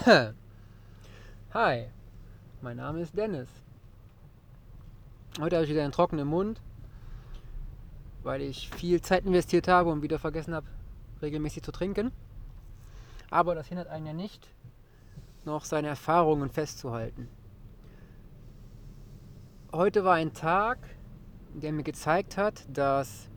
Hi, mein Name ist Dennis. Heute habe ich wieder einen trockenen Mund, weil ich viel Zeit investiert habe und wieder vergessen habe, regelmäßig zu trinken. Aber das hindert einen ja nicht, noch seine Erfahrungen festzuhalten. Heute war ein Tag, der mir gezeigt hat, dass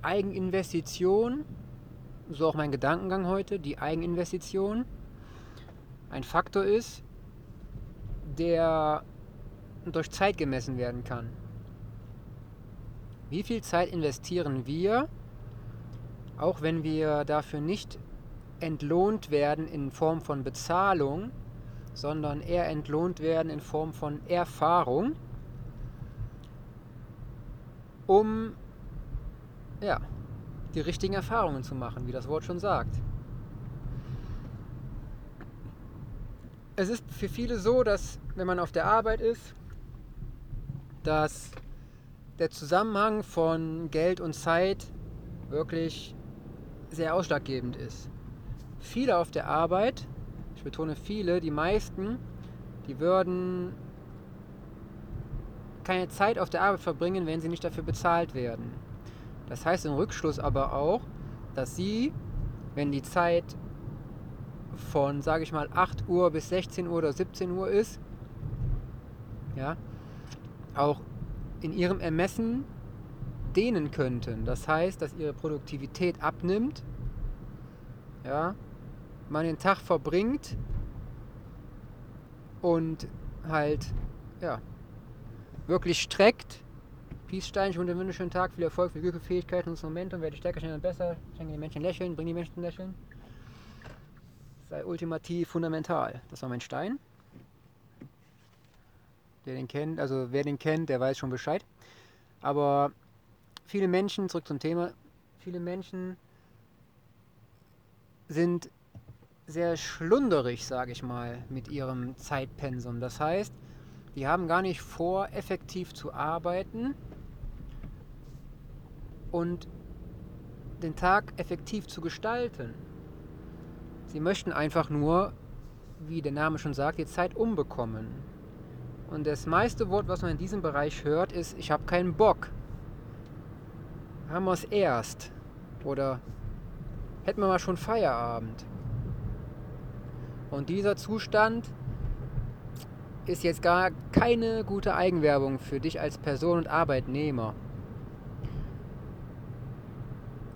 Eigeninvestition, so auch mein Gedankengang heute, die Eigeninvestition ein Faktor ist, der durch Zeit gemessen werden kann. Wie viel Zeit investieren wir, auch wenn wir dafür nicht entlohnt werden in Form von Bezahlung, sondern eher entlohnt werden in Form von Erfahrung, um ja, die richtigen Erfahrungen zu machen, wie das Wort schon sagt. Es ist für viele so, dass wenn man auf der Arbeit ist, dass der Zusammenhang von Geld und Zeit wirklich sehr ausschlaggebend ist. Viele auf der Arbeit, ich betone viele, die meisten, die würden keine Zeit auf der Arbeit verbringen, wenn sie nicht dafür bezahlt werden. Das heißt im Rückschluss aber auch, dass sie, wenn die Zeit von, sage ich mal, 8 Uhr bis 16 Uhr oder 17 Uhr ist, ja, auch in ihrem Ermessen dehnen könnten. Das heißt, dass ihre Produktivität abnimmt, ja, man den Tag verbringt und halt, ja, wirklich streckt Peace-Stein, ich wünsche einen wunderschönen Tag, viel Erfolg, viel Glück, Fähigkeiten und Momentum, werde stärker, schneller und besser, schenke den Menschen lächeln, bring die Menschen lächeln. Sei ultimativ fundamental. Das war mein Stein. Der den kennt, also wer den kennt, der weiß schon Bescheid. Aber viele Menschen, zurück zum Thema, viele Menschen sind sehr schlunderig, sage ich mal, mit ihrem Zeitpensum. Das heißt, die haben gar nicht vor, effektiv zu arbeiten, und den Tag effektiv zu gestalten. Sie möchten einfach nur, wie der Name schon sagt, die Zeit umbekommen. Und das meiste Wort, was man in diesem Bereich hört, ist, ich habe keinen Bock. Haben wir es erst. Oder hätten wir mal schon Feierabend. Und dieser Zustand ist jetzt gar keine gute Eigenwerbung für dich als Person und Arbeitnehmer.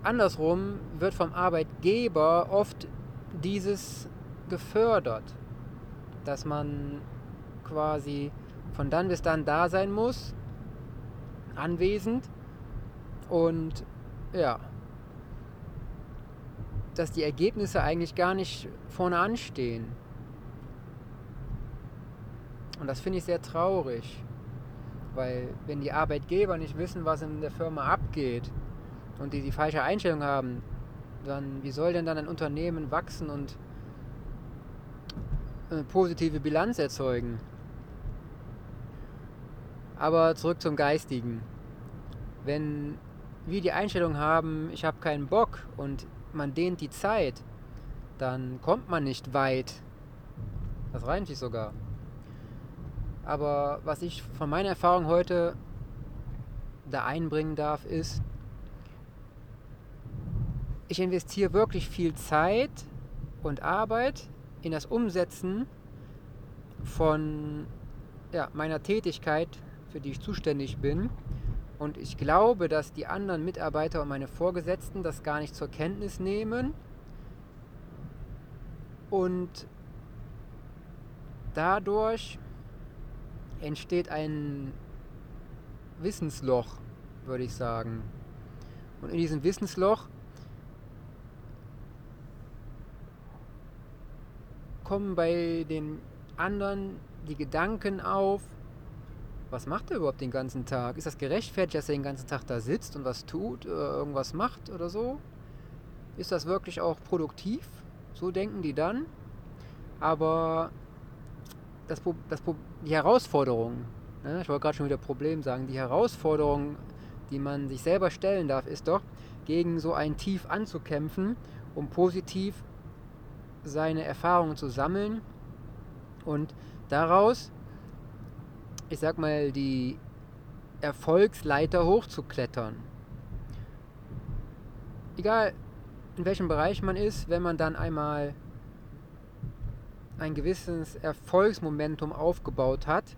Andersrum wird vom Arbeitgeber oft dieses gefördert, dass man quasi von dann bis dann da sein muss, anwesend und ja, dass die Ergebnisse eigentlich gar nicht vorne anstehen. Und das finde ich sehr traurig, weil wenn die Arbeitgeber nicht wissen, was in der Firma abgeht, und die die falsche Einstellung haben, dann wie soll denn dann ein Unternehmen wachsen und eine positive Bilanz erzeugen? Aber zurück zum Geistigen. Wenn wir die Einstellung haben, ich habe keinen Bock und man dehnt die Zeit, dann kommt man nicht weit. Das reimt sich sogar. Aber was ich von meiner Erfahrung heute da einbringen darf, ist, ich investiere wirklich viel Zeit und Arbeit in das Umsetzen von ja, meiner Tätigkeit, für die ich zuständig bin. Und ich glaube, dass die anderen Mitarbeiter und meine Vorgesetzten das gar nicht zur Kenntnis nehmen. Und dadurch entsteht ein Wissensloch, würde ich sagen. Und in diesem Wissensloch kommen bei den anderen die Gedanken auf, was macht er überhaupt den ganzen Tag? Ist das gerechtfertigt, dass er den ganzen Tag da sitzt und was tut, äh, irgendwas macht oder so? Ist das wirklich auch produktiv? So denken die dann. Aber das, das, die Herausforderung, ne, ich wollte gerade schon wieder Problem sagen, die Herausforderung, die man sich selber stellen darf, ist doch, gegen so ein Tief anzukämpfen, um positiv seine Erfahrungen zu sammeln und daraus, ich sag mal, die Erfolgsleiter hochzuklettern. Egal in welchem Bereich man ist, wenn man dann einmal ein gewisses Erfolgsmomentum aufgebaut hat,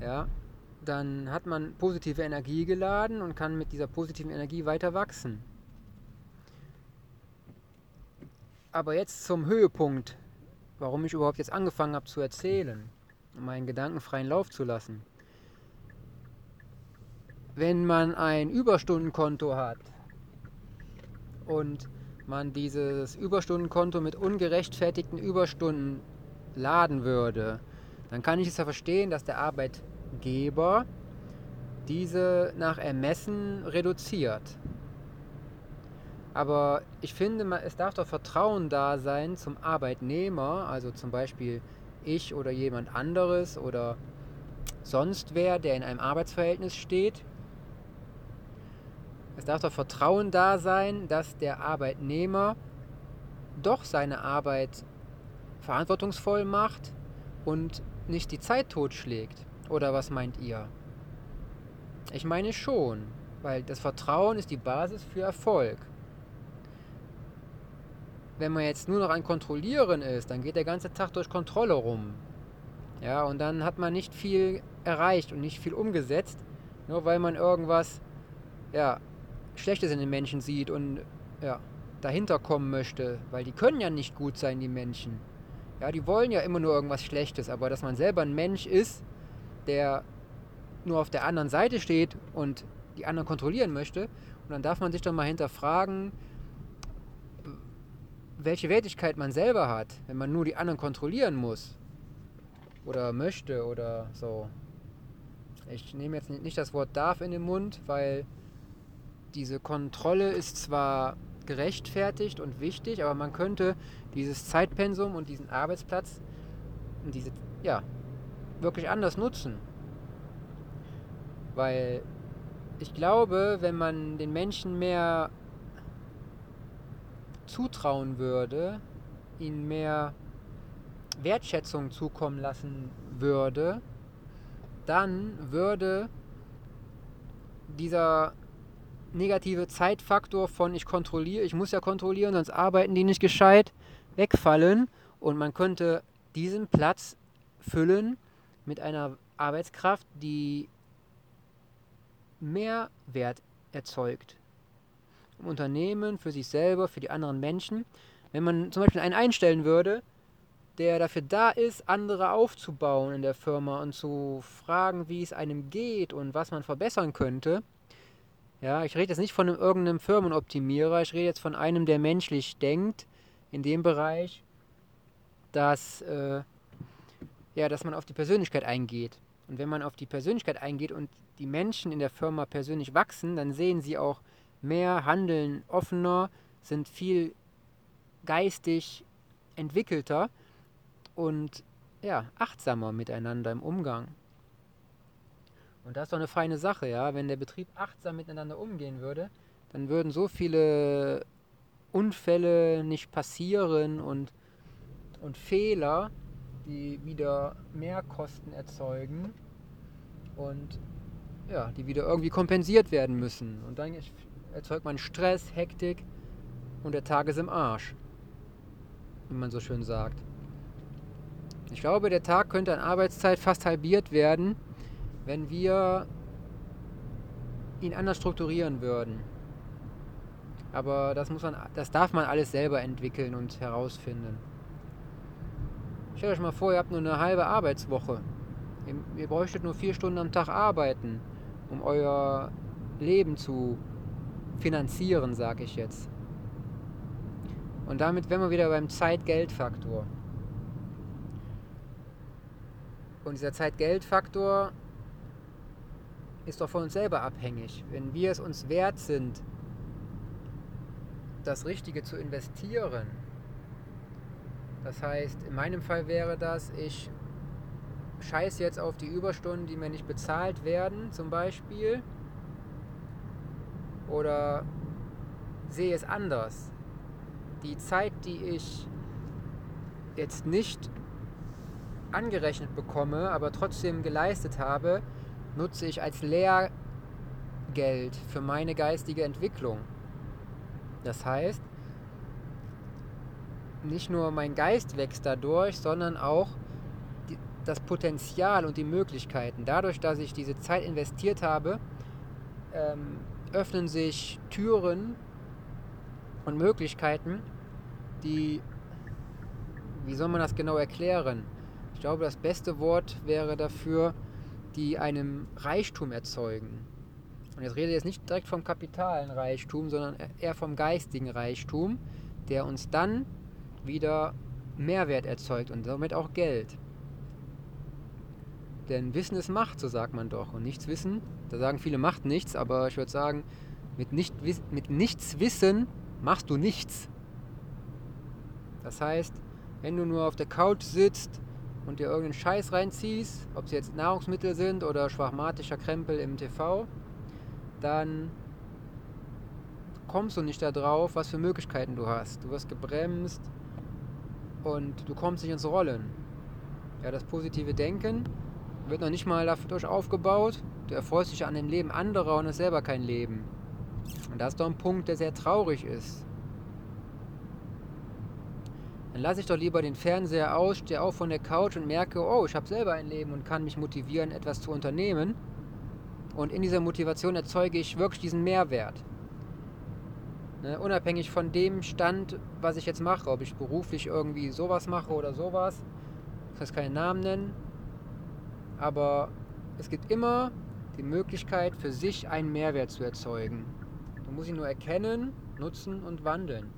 ja, dann hat man positive Energie geladen und kann mit dieser positiven Energie weiter wachsen. Aber jetzt zum Höhepunkt, warum ich überhaupt jetzt angefangen habe zu erzählen, um meinen Gedanken freien Lauf zu lassen. Wenn man ein Überstundenkonto hat und man dieses Überstundenkonto mit ungerechtfertigten Überstunden laden würde, dann kann ich es ja verstehen, dass der Arbeitgeber diese nach Ermessen reduziert. Aber ich finde, es darf doch Vertrauen da sein zum Arbeitnehmer, also zum Beispiel ich oder jemand anderes oder sonst wer, der in einem Arbeitsverhältnis steht. Es darf doch Vertrauen da sein, dass der Arbeitnehmer doch seine Arbeit verantwortungsvoll macht und nicht die Zeit totschlägt. Oder was meint ihr? Ich meine schon, weil das Vertrauen ist die Basis für Erfolg wenn man jetzt nur noch ein Kontrollieren ist, dann geht der ganze Tag durch Kontrolle rum. Ja, und dann hat man nicht viel erreicht und nicht viel umgesetzt, nur weil man irgendwas ja, Schlechtes in den Menschen sieht und ja, dahinter kommen möchte, weil die können ja nicht gut sein, die Menschen. Ja, die wollen ja immer nur irgendwas Schlechtes, aber dass man selber ein Mensch ist, der nur auf der anderen Seite steht und die anderen kontrollieren möchte, und dann darf man sich doch mal hinterfragen, welche Wertigkeit man selber hat, wenn man nur die anderen kontrollieren muss oder möchte oder so. Ich nehme jetzt nicht das Wort darf in den Mund, weil diese Kontrolle ist zwar gerechtfertigt und wichtig, aber man könnte dieses Zeitpensum und diesen Arbeitsplatz und diese, ja, wirklich anders nutzen. Weil ich glaube, wenn man den Menschen mehr zutrauen würde, ihnen mehr Wertschätzung zukommen lassen würde, dann würde dieser negative Zeitfaktor von ich kontrolliere, ich muss ja kontrollieren, sonst arbeiten die nicht gescheit, wegfallen. Und man könnte diesen Platz füllen mit einer Arbeitskraft, die mehr Wert erzeugt im Unternehmen, für sich selber, für die anderen Menschen. Wenn man zum Beispiel einen einstellen würde, der dafür da ist, andere aufzubauen in der Firma und zu fragen, wie es einem geht und was man verbessern könnte. Ja, ich rede jetzt nicht von einem, irgendeinem Firmenoptimierer, ich rede jetzt von einem, der menschlich denkt, in dem Bereich, dass, äh, ja, dass man auf die Persönlichkeit eingeht. Und wenn man auf die Persönlichkeit eingeht und die Menschen in der Firma persönlich wachsen, dann sehen sie auch, mehr, handeln offener, sind viel geistig entwickelter und ja, achtsamer miteinander im Umgang. Und das ist doch eine feine Sache, ja. Wenn der Betrieb achtsam miteinander umgehen würde, dann würden so viele Unfälle nicht passieren und, und Fehler, die wieder mehr Kosten erzeugen und ja, die wieder irgendwie kompensiert werden müssen. Und dann erzeugt man Stress, Hektik und der Tag ist im Arsch, wie man so schön sagt. Ich glaube, der Tag könnte an Arbeitszeit fast halbiert werden, wenn wir ihn anders strukturieren würden. Aber das, muss man, das darf man alles selber entwickeln und herausfinden. Stellt euch mal vor, ihr habt nur eine halbe Arbeitswoche. Ihr, ihr bräuchtet nur vier Stunden am Tag arbeiten, um euer Leben zu finanzieren, sage ich jetzt. Und damit wären wir wieder beim Zeit-Geld-Faktor. Und dieser Zeit-Geld-Faktor ist doch von uns selber abhängig. Wenn wir es uns wert sind, das Richtige zu investieren, das heißt, in meinem Fall wäre das, ich scheiße jetzt auf die Überstunden, die mir nicht bezahlt werden, zum Beispiel, oder sehe es anders. die Zeit, die ich jetzt nicht angerechnet bekomme, aber trotzdem geleistet habe, nutze ich als Lehrgeld für meine geistige Entwicklung. Das heißt, nicht nur mein Geist wächst dadurch, sondern auch die, das Potenzial und die Möglichkeiten. Dadurch, dass ich diese Zeit investiert habe, ähm, öffnen sich Türen und Möglichkeiten, die, wie soll man das genau erklären? Ich glaube, das beste Wort wäre dafür, die einem Reichtum erzeugen. Und jetzt rede ich jetzt nicht direkt vom kapitalen Reichtum, sondern eher vom geistigen Reichtum, der uns dann wieder Mehrwert erzeugt und somit auch Geld. Denn Wissen ist Macht, so sagt man doch. Und nichts wissen, da sagen viele Macht nichts, aber ich würde sagen, mit, nicht, mit nichts wissen machst du nichts. Das heißt, wenn du nur auf der Couch sitzt und dir irgendeinen Scheiß reinziehst, ob es jetzt Nahrungsmittel sind oder schwachmatischer Krempel im TV, dann kommst du nicht darauf, was für Möglichkeiten du hast. Du wirst gebremst und du kommst nicht ins Rollen. Ja, das positive Denken wird noch nicht mal dadurch aufgebaut. Du erfreust dich an dem Leben anderer und hast selber kein Leben. Und das ist doch ein Punkt, der sehr traurig ist. Dann lasse ich doch lieber den Fernseher aus, stehe auf von der Couch und merke, oh, ich habe selber ein Leben und kann mich motivieren, etwas zu unternehmen. Und in dieser Motivation erzeuge ich wirklich diesen Mehrwert. Ne, unabhängig von dem Stand, was ich jetzt mache, ob ich beruflich irgendwie sowas mache oder sowas. Ich kann es keinen Namen nennen. Aber es gibt immer die Möglichkeit, für sich einen Mehrwert zu erzeugen. Du musst ihn nur erkennen, nutzen und wandeln.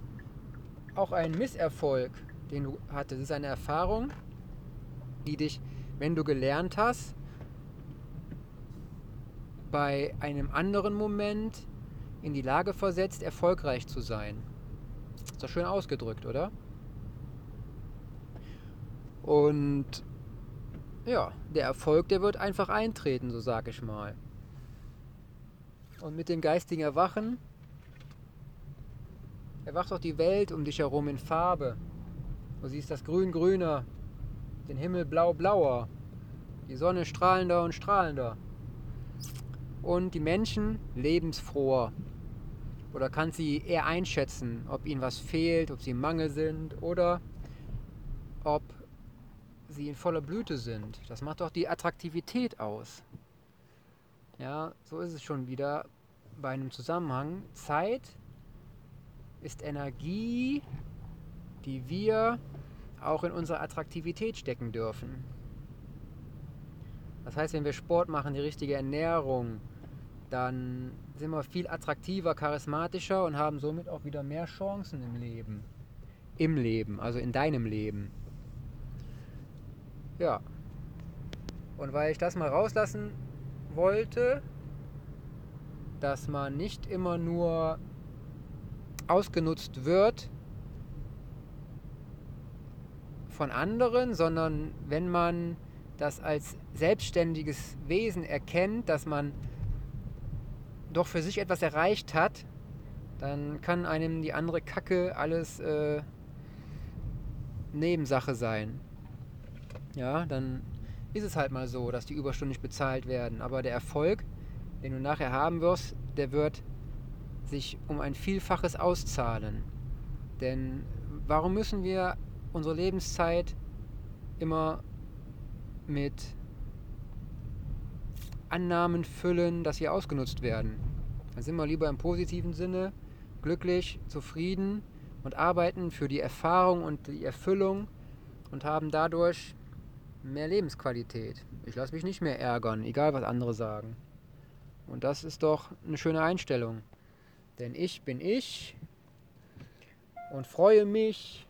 Auch ein Misserfolg, den du hattest, ist eine Erfahrung, die dich, wenn du gelernt hast, bei einem anderen Moment in die Lage versetzt, erfolgreich zu sein. Ist doch schön ausgedrückt, oder? Und ja, der Erfolg, der wird einfach eintreten, so sag ich mal. Und mit dem geistigen Erwachen erwacht auch die Welt um dich herum in Farbe. Du siehst das Grün grüner, den Himmel blau blauer, die Sonne strahlender und strahlender. Und die Menschen lebensfroher. Oder kannst sie eher einschätzen, ob ihnen was fehlt, ob sie im Mangel sind oder ob sie in voller Blüte sind. Das macht doch die Attraktivität aus. Ja, so ist es schon wieder bei einem Zusammenhang. Zeit ist Energie, die wir auch in unsere Attraktivität stecken dürfen. Das heißt, wenn wir Sport machen, die richtige Ernährung, dann sind wir viel attraktiver, charismatischer und haben somit auch wieder mehr Chancen im Leben. Im Leben, also in deinem Leben. Ja. Und weil ich das mal rauslassen wollte, dass man nicht immer nur ausgenutzt wird von anderen, sondern wenn man das als selbstständiges Wesen erkennt, dass man doch für sich etwas erreicht hat, dann kann einem die andere Kacke alles äh, Nebensache sein ja, dann ist es halt mal so, dass die Überstunden nicht bezahlt werden. Aber der Erfolg, den du nachher haben wirst, der wird sich um ein Vielfaches auszahlen. Denn warum müssen wir unsere Lebenszeit immer mit Annahmen füllen, dass sie ausgenutzt werden? Dann sind wir lieber im positiven Sinne glücklich, zufrieden und arbeiten für die Erfahrung und die Erfüllung und haben dadurch mehr Lebensqualität. Ich lasse mich nicht mehr ärgern, egal was andere sagen. Und das ist doch eine schöne Einstellung. Denn ich bin ich und freue mich,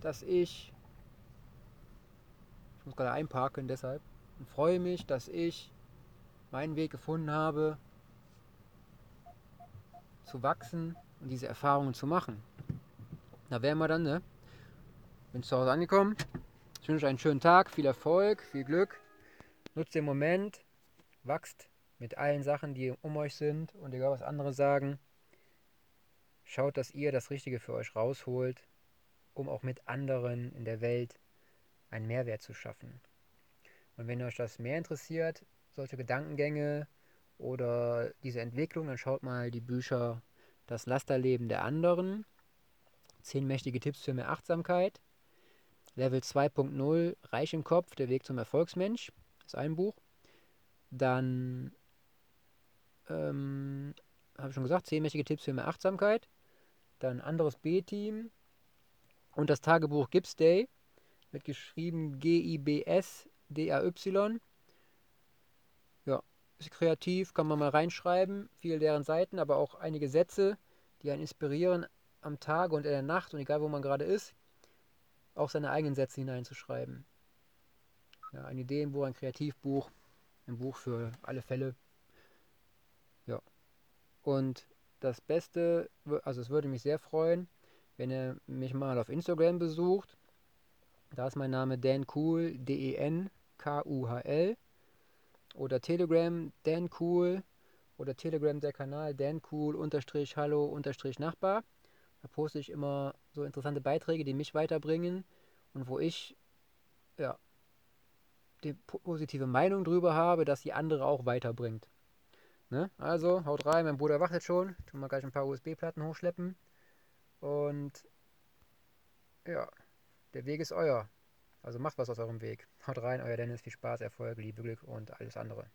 dass ich, ich muss gerade einparken deshalb, und freue mich, dass ich meinen Weg gefunden habe, zu wachsen und diese Erfahrungen zu machen. Da wären wir dann, ne? Bin zu Hause angekommen. Ich wünsche euch einen schönen Tag, viel Erfolg, viel Glück. Nutzt den Moment, wachst mit allen Sachen, die um euch sind und egal was andere sagen. Schaut, dass ihr das Richtige für euch rausholt, um auch mit anderen in der Welt einen Mehrwert zu schaffen. Und wenn euch das mehr interessiert, solche Gedankengänge oder diese Entwicklung, dann schaut mal die Bücher Das Lasterleben der anderen, 10 mächtige Tipps für mehr Achtsamkeit, Level 2.0 Reich im Kopf, der Weg zum Erfolgsmensch, ist ein Buch. Dann ähm, habe ich schon gesagt, 10 mächtige Tipps für mehr Achtsamkeit. Dann anderes B-Team und das Tagebuch Gibbs Day, wird geschrieben G-I-B-S-D-A-Y. Ja, ist kreativ, kann man mal reinschreiben, viele deren Seiten, aber auch einige Sätze, die einen inspirieren, am Tag und in der Nacht und egal wo man gerade ist, auch seine eigenen Sätze hineinzuschreiben. Ja, ein Ideenbuch, ein Kreativbuch, ein Buch für alle Fälle. Ja. Und das Beste, also es würde mich sehr freuen, wenn ihr mich mal auf Instagram besucht. Da ist mein Name Dan Cool, D-E-N-K-U-H-L. Oder Telegram Dan Cool. Oder Telegram der Kanal Dan Cool unterstrich Hallo unterstrich Nachbar. Da poste ich immer so interessante Beiträge, die mich weiterbringen und wo ich ja, die positive Meinung drüber habe, dass die andere auch weiterbringt. Ne? Also, haut rein, mein Bruder wartet schon. Tun wir gleich ein paar USB-Platten hochschleppen. Und ja, der Weg ist euer. Also macht was aus eurem Weg. Haut rein, euer Dennis, viel Spaß, Erfolg, Liebe, Glück und alles andere.